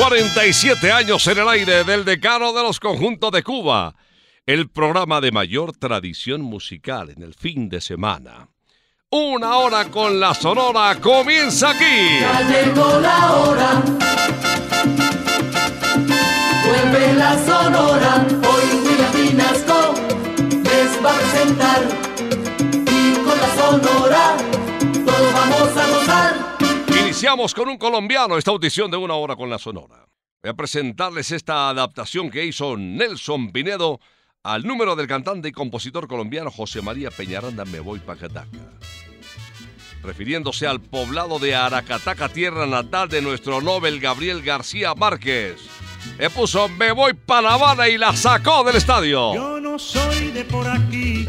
47 años en el aire del decano de los conjuntos de Cuba, el programa de mayor tradición musical en el fin de semana. Una hora con la Sonora comienza aquí. Ya llegó la hora. Vuelve la sonora. Hoy William Vinasco les va a presentar. Y con la sonora todos vamos a. Iniciamos con un colombiano esta audición de una hora con la Sonora. Voy a presentarles esta adaptación que hizo Nelson Pinedo al número del cantante y compositor colombiano José María Peñaranda Me Voy Pa' Cataca. Refiriéndose al poblado de Aracataca, tierra natal de nuestro Nobel Gabriel García Márquez. Le puso Me Voy Pa' La Habana y la sacó del estadio. Yo no soy de por aquí,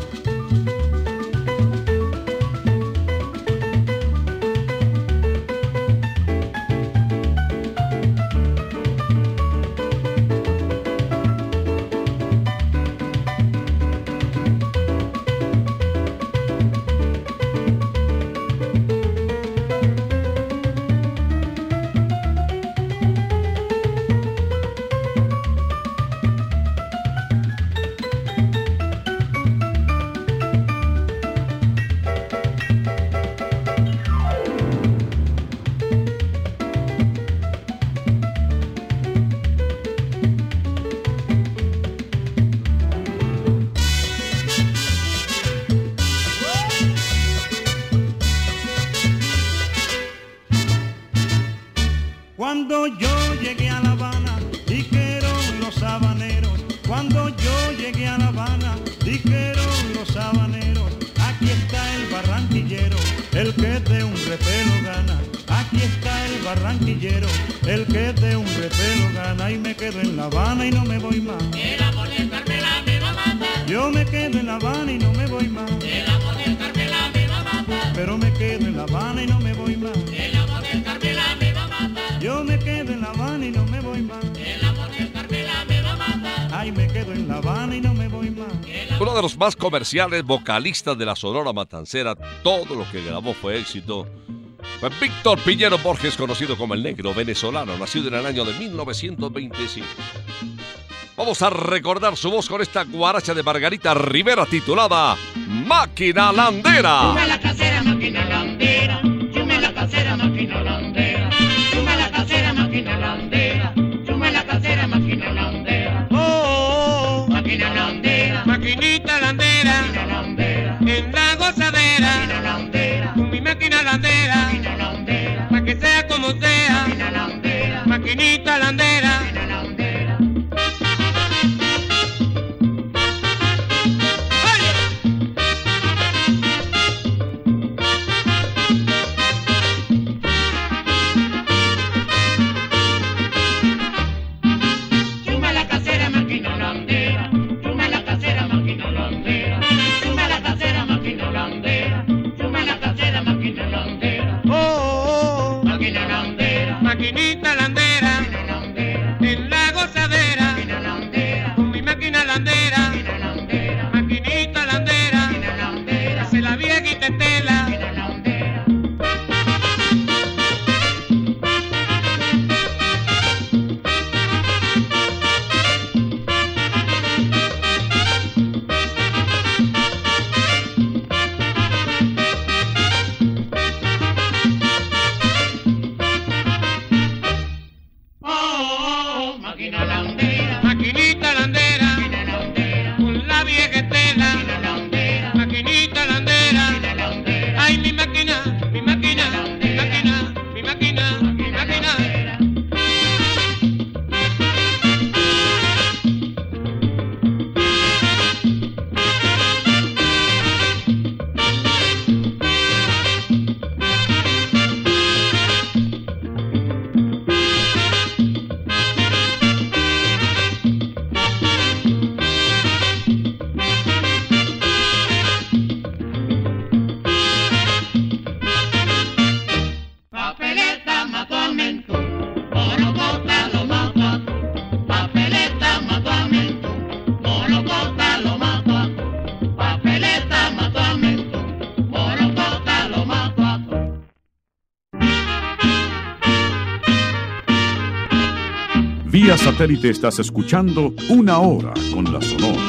El que de un repelo gana. Y me quedo en La Habana y no me voy más. El amor del Carmela me va a matar. Yo me quedo en La Habana y no me voy más. El amor del Carmela me va a matar. Pero me quedo en La Habana y no me voy más. El amor del Carmela me va a matar. Yo me quedo en La Habana y no me voy más. El amor del Carmela me va a matar. Ay, me quedo en La Habana y no me voy más. Uno de los más comerciales vocalistas de la Sonora Matancera, todo lo que grabó fue éxito. Víctor Piñero Borges, conocido como el negro venezolano, nacido en el año de 1925. Vamos a recordar su voz con esta guaracha de Margarita Rivera titulada Máquina Landera. Chume la casera, máquina landera. Chume la casera, máquina landera. Chume la casera, máquina landera. Chume la casera, máquina landera. Oh, Máquina landera. maquinita landera, Máquina landera. en la gozadera, Máquina landera. Landera. maquinita landera. Satélite estás escuchando una hora con la Sonora.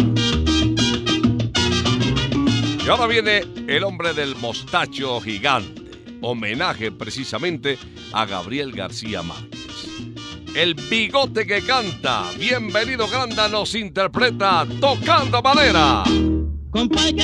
Y ahora viene el hombre del mostacho gigante, homenaje precisamente a Gabriel García Márquez. El bigote que canta, bienvenido Granda, nos interpreta Tocando Madera. Compay,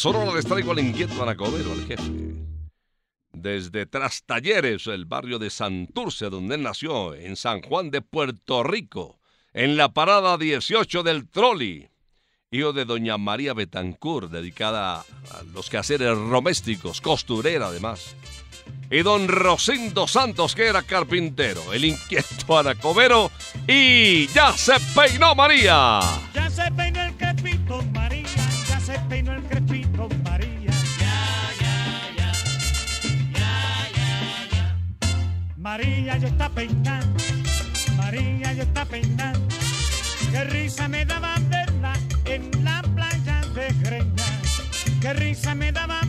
Sonora les traigo al inquieto Anacobero, al jefe. Desde Tras Talleres, el barrio de Santurce, donde él nació, en San Juan de Puerto Rico, en la parada 18 del Troli. Hijo de doña María Betancourt, dedicada a los quehaceres domésticos, costurera además. Y don Rosindo Santos, que era carpintero, el inquieto Anacobero. Y ya se peinó María. Ya se peinó. María yo está peinando, María yo está peinando. Qué risa me daba verla en la playa de Greña. Qué risa me daba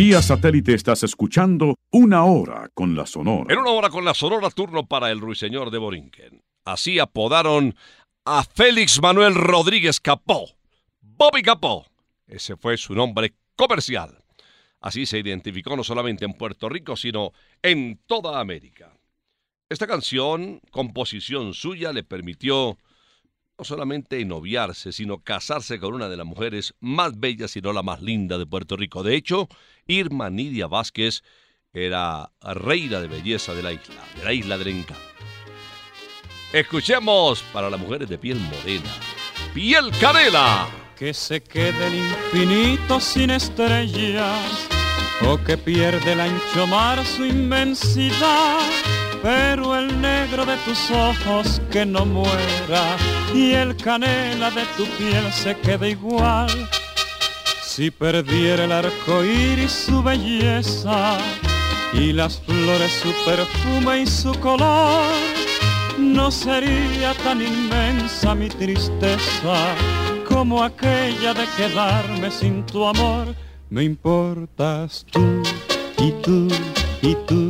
Vía satélite estás escuchando Una Hora con la Sonora. En una hora con la Sonora turno para el ruiseñor de Borinquen. Así apodaron a Félix Manuel Rodríguez Capó. Bobby Capó. Ese fue su nombre comercial. Así se identificó no solamente en Puerto Rico, sino en toda América. Esta canción, composición suya, le permitió no solamente noviarse, sino casarse con una de las mujeres más bellas, y no la más linda de Puerto Rico. De hecho, Irma Nidia Vázquez era reina de belleza de la isla, de la isla del encanto. Escuchemos para las mujeres de piel morena, piel canela. Que se quede el infinito sin estrellas o que pierde el ancho mar su inmensidad. Pero el negro de tus ojos que no muera y el canela de tu piel se quede igual. Si perdiera el arco iris su belleza y las flores su perfume y su color, no sería tan inmensa mi tristeza como aquella de quedarme sin tu amor. Me importas tú y tú y tú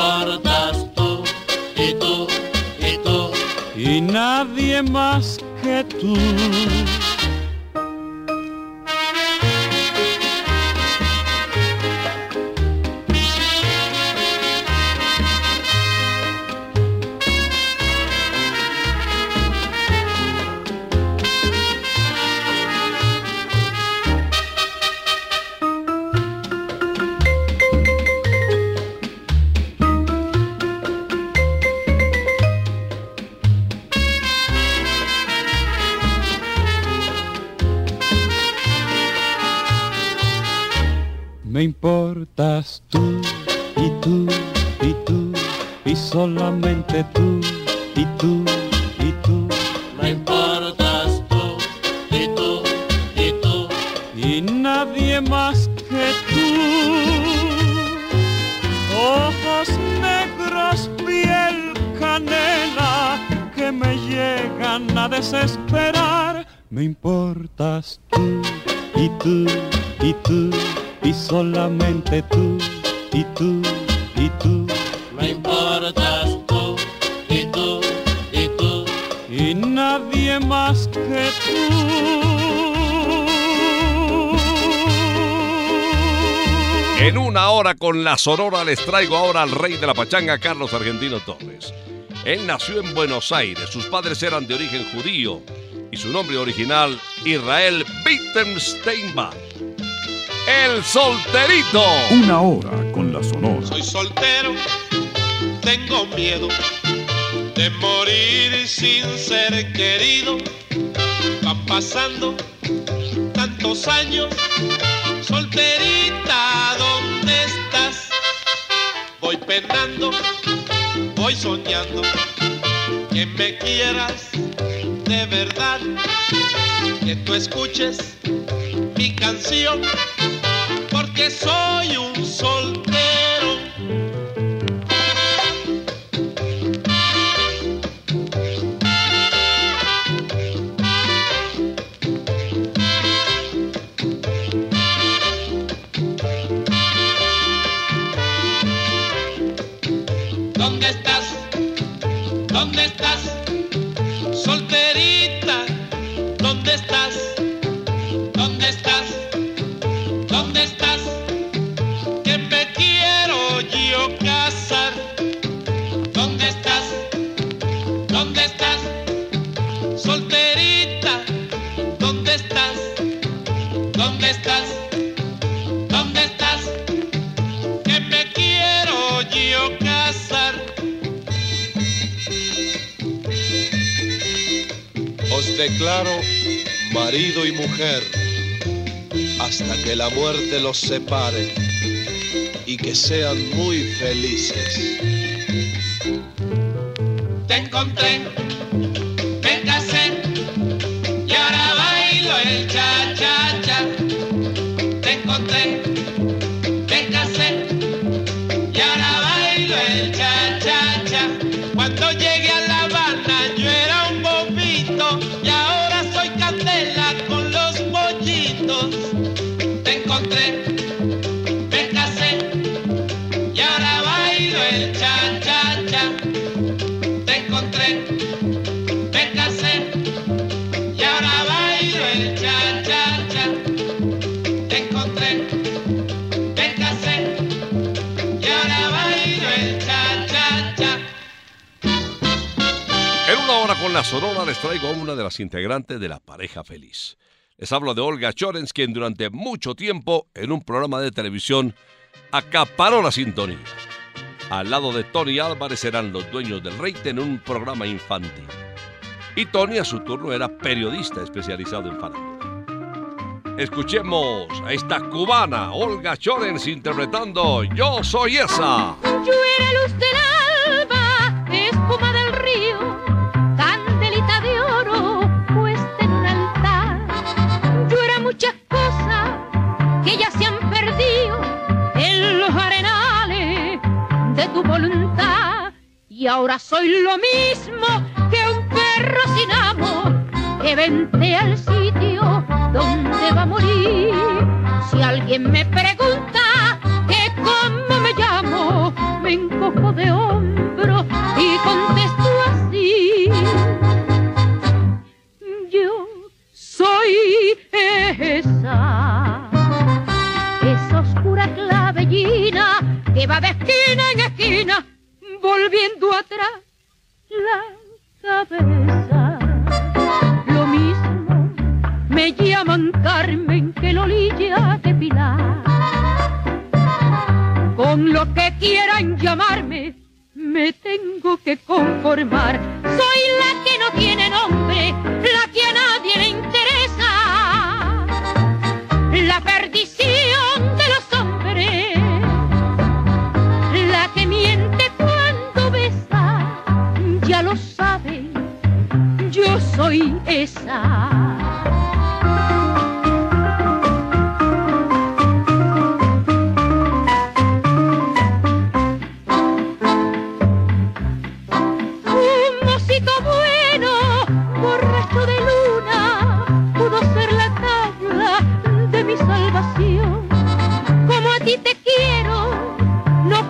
importas tú y tú y tú. y nadie más que tú. Y tú y tú Me importas tú y tú y tú. y nadie más que tú. En una hora con la Sonora les traigo ahora al rey de la pachanga, Carlos Argentino Torres. Él nació en Buenos Aires, sus padres eran de origen judío y su nombre original Israel Bittensteinbach. El solterito. Una hora con la Sonora. Soy soltero, tengo miedo de morir sin ser querido. Van pasando tantos años, solterita, ¿dónde estás? Voy penando, voy soñando que me quieras de verdad, que tú escuches mi canción, porque soy un soltero. Declaro marido y mujer hasta que la muerte los separe. y que sean muy felices. Te encontré, con la Sonora les traigo a una de las integrantes de la pareja feliz. Les hablo de Olga Chorens, quien durante mucho tiempo en un programa de televisión acaparó la sintonía. Al lado de Tony Álvarez eran los dueños del reite en un programa infantil. Y Tony a su turno era periodista especializado en farándula. Escuchemos a esta cubana, Olga Chorens, interpretando Yo Soy Esa. Yo era luz del alba, espuma del río, ahora soy lo mismo que un perro sin amo que vente al sitio donde va a morir. Si alguien me pregunta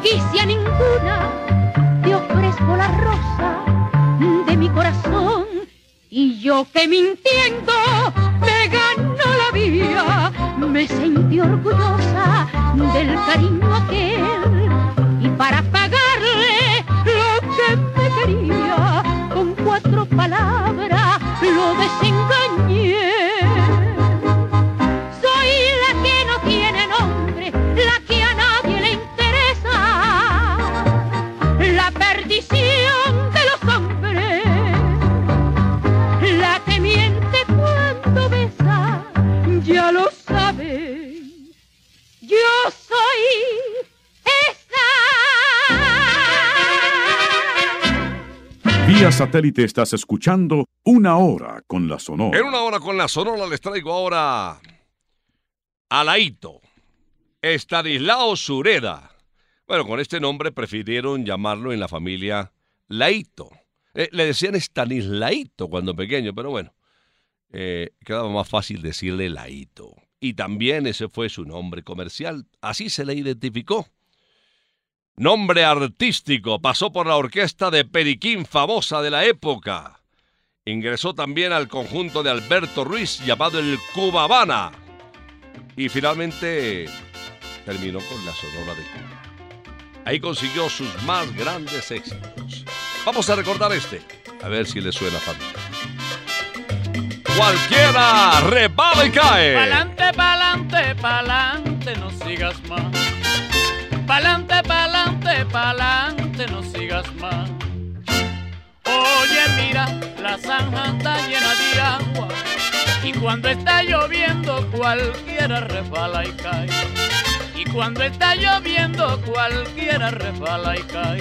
no quise a ninguna, te ofrezco la rosa de mi corazón. Y yo que mintiendo me ganó la vida, me sentí orgullosa del cariño aquel. Y para pagarle lo que me quería, con cuatro palabras lo desengañé. Satélite estás escuchando Una Hora con la Sonora. En una hora con la Sonora les traigo ahora a Laito, Estanislao Sureda. Bueno, con este nombre prefirieron llamarlo en la familia Laito. Eh, le decían Estanislaito cuando pequeño, pero bueno, eh, quedaba más fácil decirle Laito. Y también ese fue su nombre comercial, así se le identificó. Nombre artístico, pasó por la orquesta de Periquín famosa de la época. Ingresó también al conjunto de Alberto Ruiz llamado el Cuba Habana. Y finalmente terminó con la Sonora de Cuba. Ahí consiguió sus más grandes éxitos. Vamos a recordar este, a ver si le suena familia. Cualquiera rebala y cae. Pa'lante, pa'lante, pa'lante, no sigas más. Pa'lante, pa'lante, pa'lante, no sigas más. Oye, mira, la zanja está llena de agua. Y cuando está lloviendo, cualquiera resbala y cae. Y cuando está lloviendo cualquiera resbala y cae.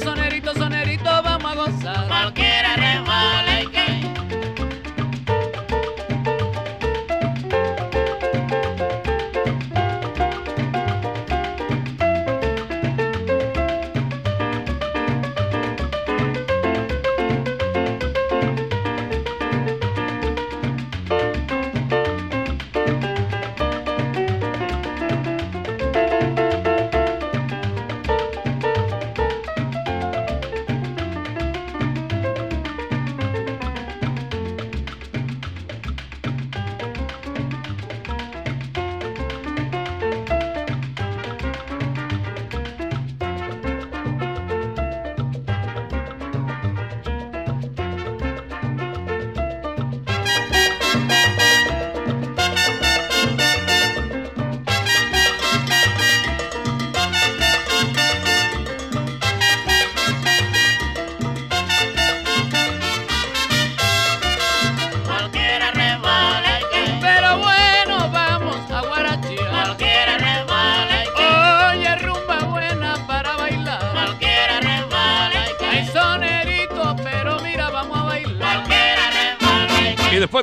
pero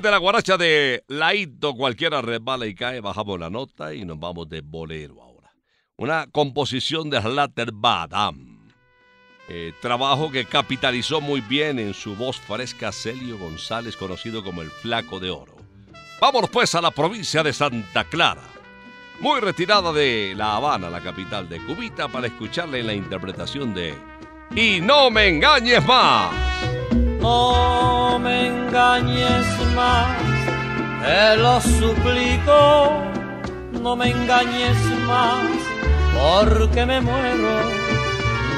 de la guaracha de Laito, cualquiera resbala y cae, bajamos la nota y nos vamos de bolero ahora. Una composición de Slater Badam. Eh, trabajo que capitalizó muy bien en su voz fresca Celio González, conocido como el Flaco de Oro. Vámonos pues a la provincia de Santa Clara, muy retirada de La Habana, la capital de Cubita, para escucharle en la interpretación de Y no me engañes más. No me engañes más, te lo suplico, no me engañes más, porque me muero.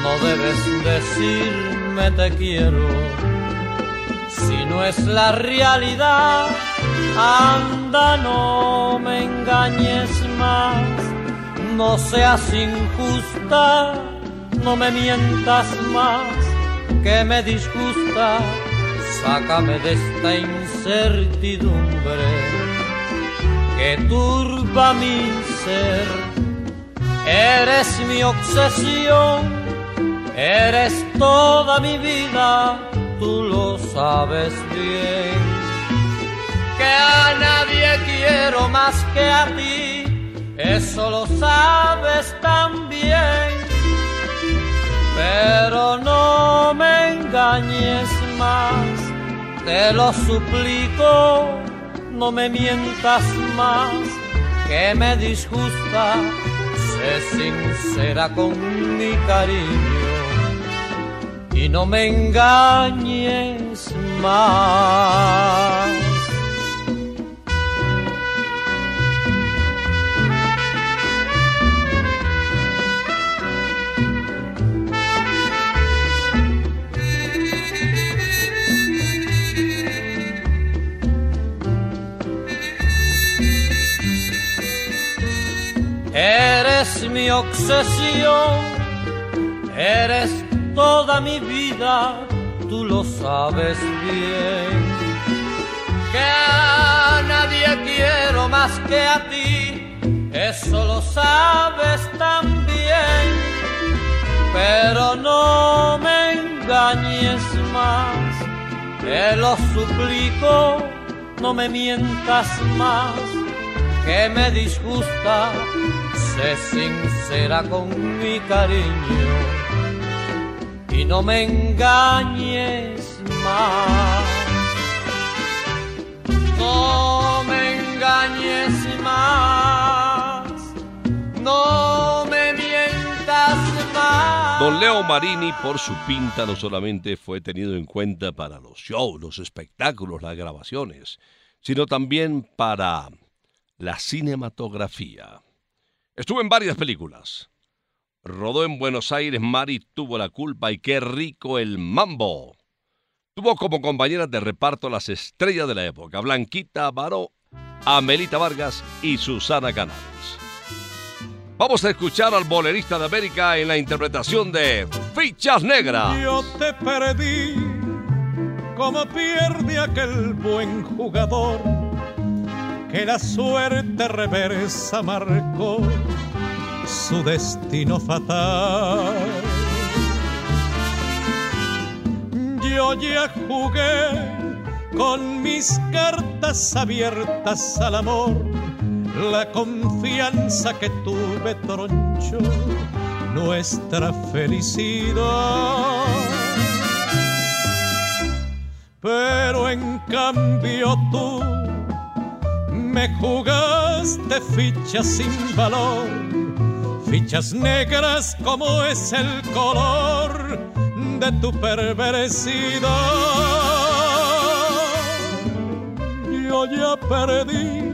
No debes decirme te quiero, si no es la realidad, anda, no me engañes más, no seas injusta, no me mientas más, que me disgusta, sácame de esta incertidumbre que turba mi ser. Eres mi obsesión, eres toda mi vida, tú lo sabes bien. Que a nadie quiero más que a ti, eso lo sabes también pero no me engañes más, te lo suplico, no me mientas más, que me disgusta, sé sincera con mi cariño y no me engañes más. Eres mi obsesión, eres toda mi vida, tú lo sabes bien. Que a nadie quiero más que a ti, eso lo sabes también. Pero no me engañes más, te lo suplico, no me mientas más que me disgusta, sé sincera con mi cariño y no me engañes más. No me engañes más. No me mientas más. Don Leo Marini, por su pinta, no solamente fue tenido en cuenta para los shows, los espectáculos, las grabaciones, sino también para la cinematografía. Estuvo en varias películas. Rodó en Buenos Aires, Mari tuvo la culpa y qué rico el mambo. Tuvo como compañeras de reparto las estrellas de la época, Blanquita Baró, Amelita Vargas y Susana Canales. Vamos a escuchar al bolerista de América en la interpretación de Fichas Negras. Yo te perdí como pierde aquel buen jugador que la suerte reversa marcó su destino fatal. Yo ya jugué con mis cartas abiertas al amor, la confianza que tuve troncho, nuestra felicidad. Pero en cambio tú me jugaste fichas sin valor, fichas negras como es el color de tu perversidad. Yo ya perdí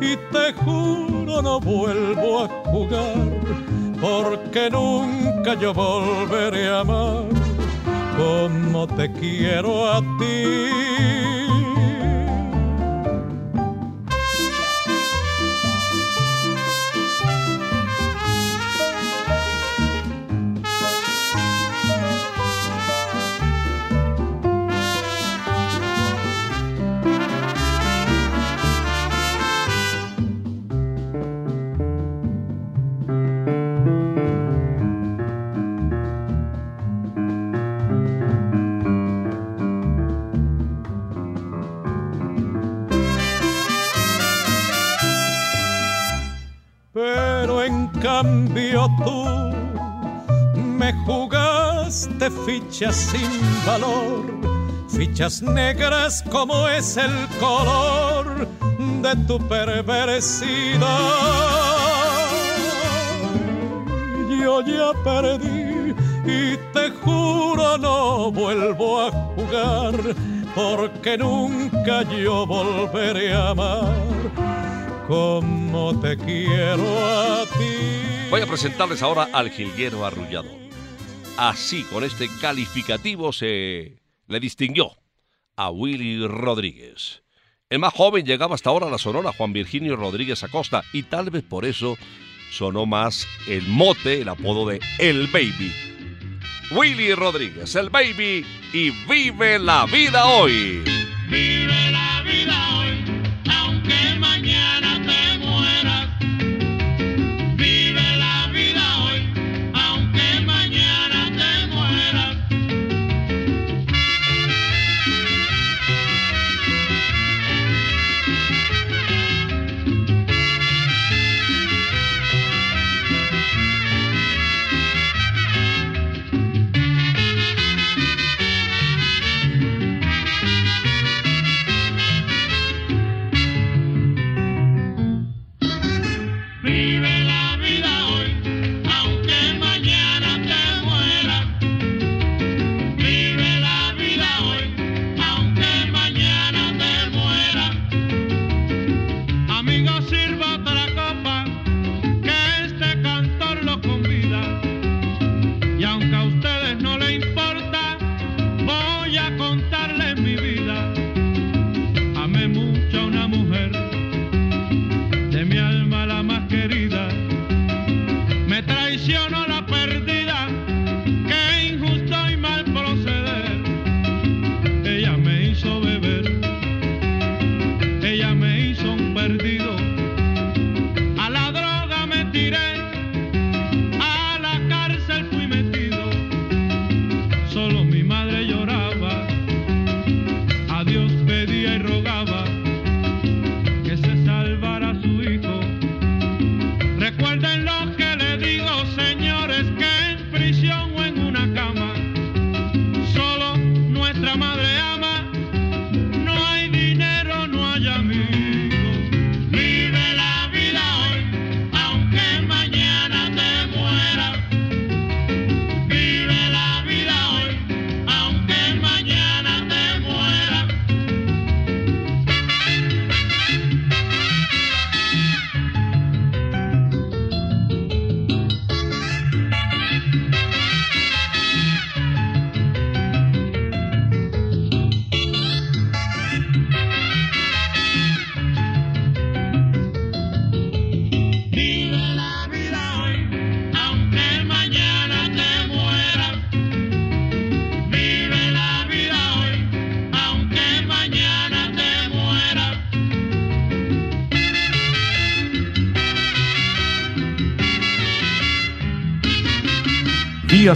y te juro no vuelvo a jugar, porque nunca yo volveré a amar como te quiero a ti. Fichas sin valor, fichas negras como es el color de tu perversidad. Yo ya perdí y te juro no vuelvo a jugar, porque nunca yo volveré a amar como te quiero a ti. Voy a presentarles ahora al jilguero arrullador. Así, con este calificativo se le distinguió a Willy Rodríguez. El más joven llegaba hasta ahora a la Sonora, Juan Virginio Rodríguez Acosta, y tal vez por eso sonó más el mote, el apodo de El Baby. Willy Rodríguez, el Baby, y vive la vida hoy. Vive la vida hoy,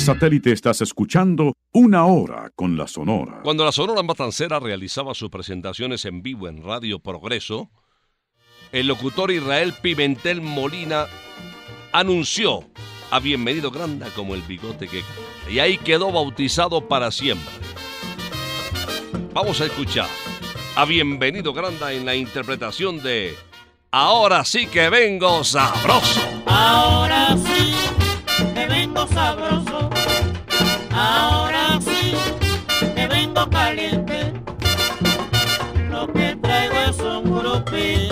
satélite estás escuchando Una Hora con la Sonora. Cuando la Sonora Matancera realizaba sus presentaciones en vivo en Radio Progreso, el locutor Israel Pimentel Molina anunció a Bienvenido Granda como el bigote que. Y ahí quedó bautizado para siempre. Vamos a escuchar a Bienvenido Granda en la interpretación de Ahora sí que vengo sabroso. Ahora sí que vengo sabroso. Ahora sí que vengo caliente. Lo que traigo es un grupito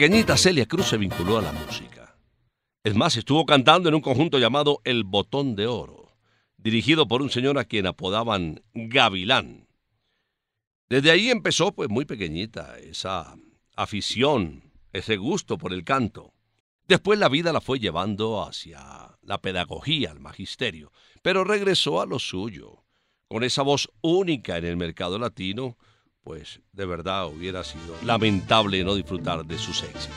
pequeñita Celia Cruz se vinculó a la música. Es más, estuvo cantando en un conjunto llamado El Botón de Oro, dirigido por un señor a quien apodaban Gavilán. Desde ahí empezó, pues muy pequeñita, esa afición, ese gusto por el canto. Después la vida la fue llevando hacia la pedagogía, el magisterio, pero regresó a lo suyo. Con esa voz única en el mercado latino, pues de verdad hubiera sido lamentable no disfrutar de sus éxitos.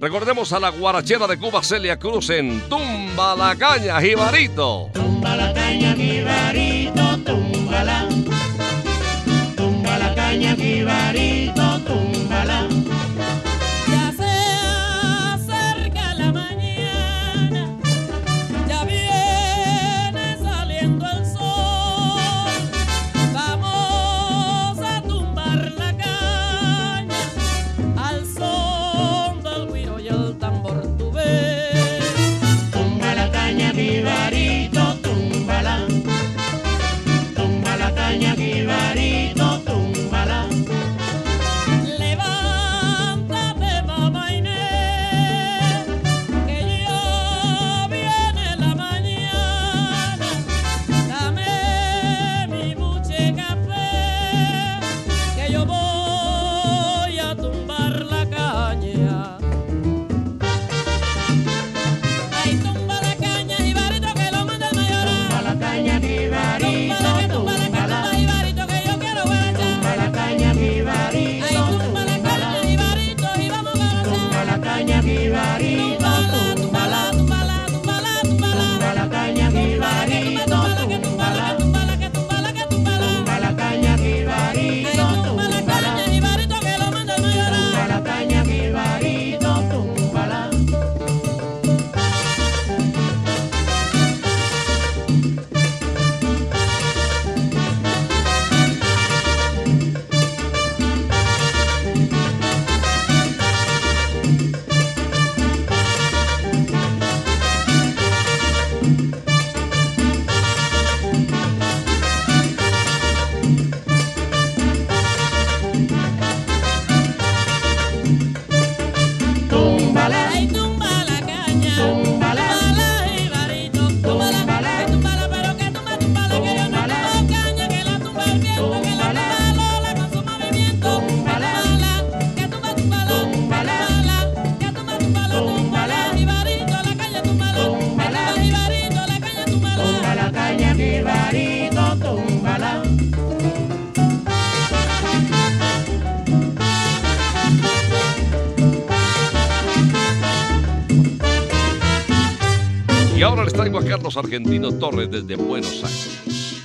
Recordemos a la guarachera de Cuba Celia Cruz en Tumba la Caña, Jibarito. Tumba la caña, jibarito, túmbala. Tumba la caña, jibarito, Argentino Torres desde Buenos Aires.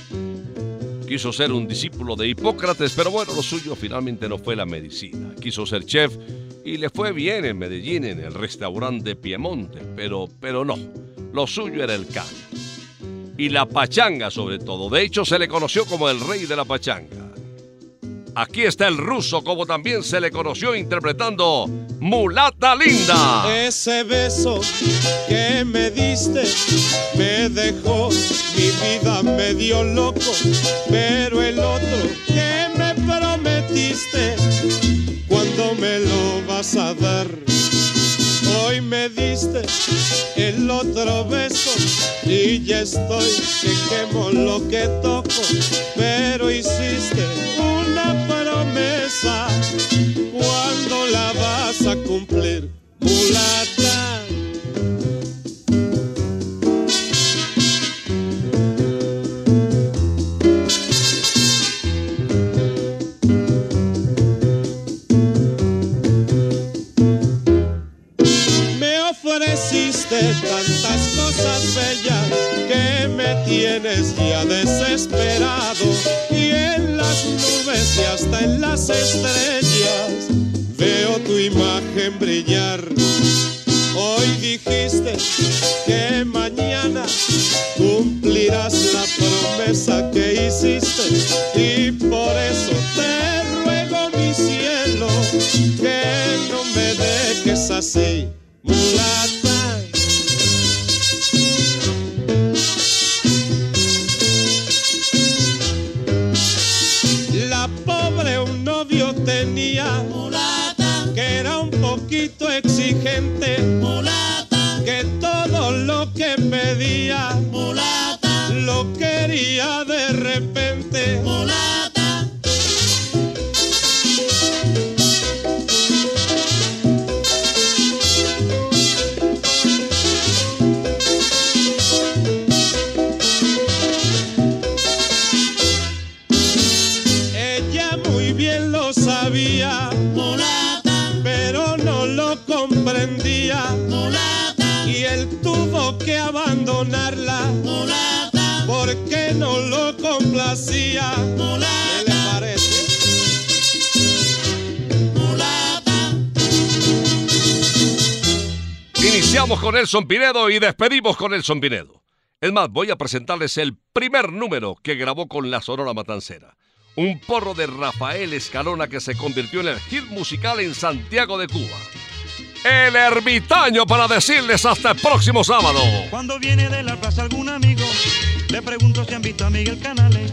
Quiso ser un discípulo de Hipócrates, pero bueno, lo suyo finalmente no fue la medicina. Quiso ser chef y le fue bien en Medellín, en el restaurante Piemonte, pero, pero no, lo suyo era el canto. Y la pachanga sobre todo. De hecho, se le conoció como el rey de la pachanga. Aquí está el ruso, como también se le conoció interpretando Mulata Linda. Ese beso que me diste me dejó, mi vida me dio loco, pero el otro que me prometiste, ¿cuándo me lo vas a dar? Hoy me diste el otro beso y ya estoy que quemo lo que toco, pero hiciste ¿cuándo la vas a cumplir? Mulata. Las estrellas Iniciamos con Nelson Pinedo y despedimos con Nelson Pinedo. Es más, voy a presentarles el primer número que grabó con la Sonora Matancera. Un porro de Rafael Escalona que se convirtió en el hit musical en Santiago de Cuba. El ermitaño para decirles hasta el próximo sábado. Cuando viene de la plaza algún amigo, le pregunto si han visto a Miguel Canales.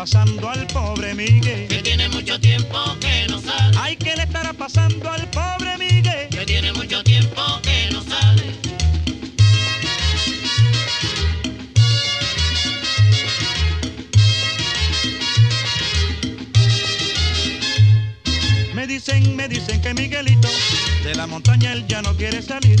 Pasando al pobre Miguel? Que tiene mucho tiempo que no sale. Ay, ¿qué le estará pasando al pobre Miguel? Que tiene mucho tiempo que no sale. Me dicen, me dicen que Miguelito de la montaña él ya no quiere salir.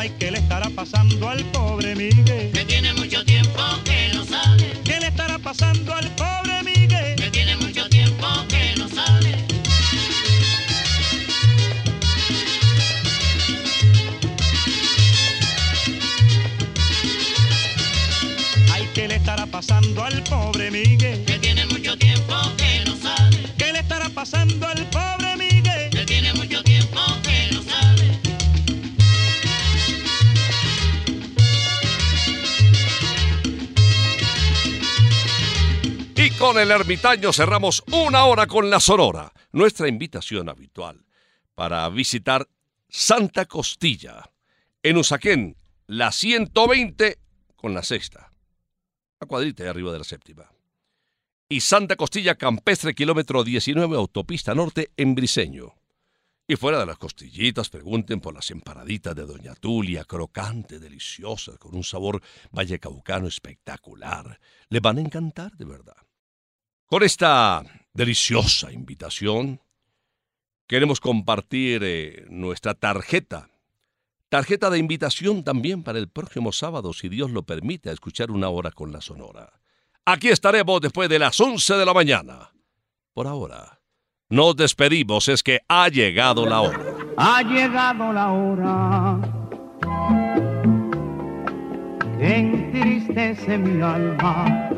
Ay, ¿qué el ermitaño cerramos una hora con la Sonora, nuestra invitación habitual para visitar Santa Costilla, en Usaquén, la 120 con la sexta, la cuadrita de arriba de la séptima. Y Santa Costilla Campestre, kilómetro 19, autopista norte, en Briseño. Y fuera de las costillitas, pregunten por las empanaditas de Doña Tulia, crocante, deliciosas, con un sabor vallecaucano espectacular. Le van a encantar de verdad. Con esta deliciosa invitación, queremos compartir eh, nuestra tarjeta. Tarjeta de invitación también para el próximo sábado, si Dios lo permite, a escuchar una hora con la Sonora. Aquí estaremos después de las 11 de la mañana. Por ahora, nos despedimos, es que ha llegado la hora. Ha llegado la hora entristece mi alma.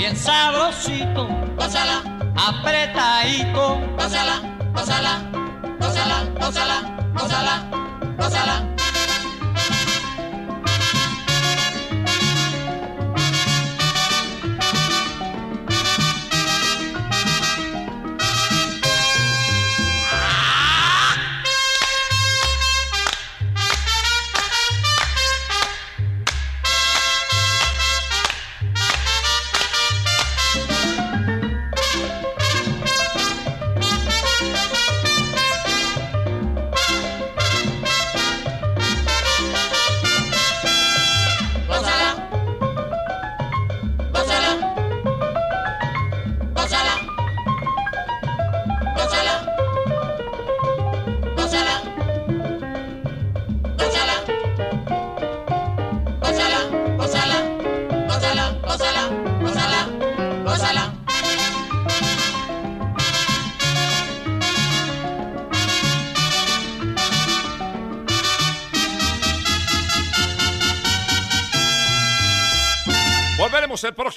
bien sabrosito, gózala, apretadito, gózala, gózala, gózala, gózala, gózala, gózala.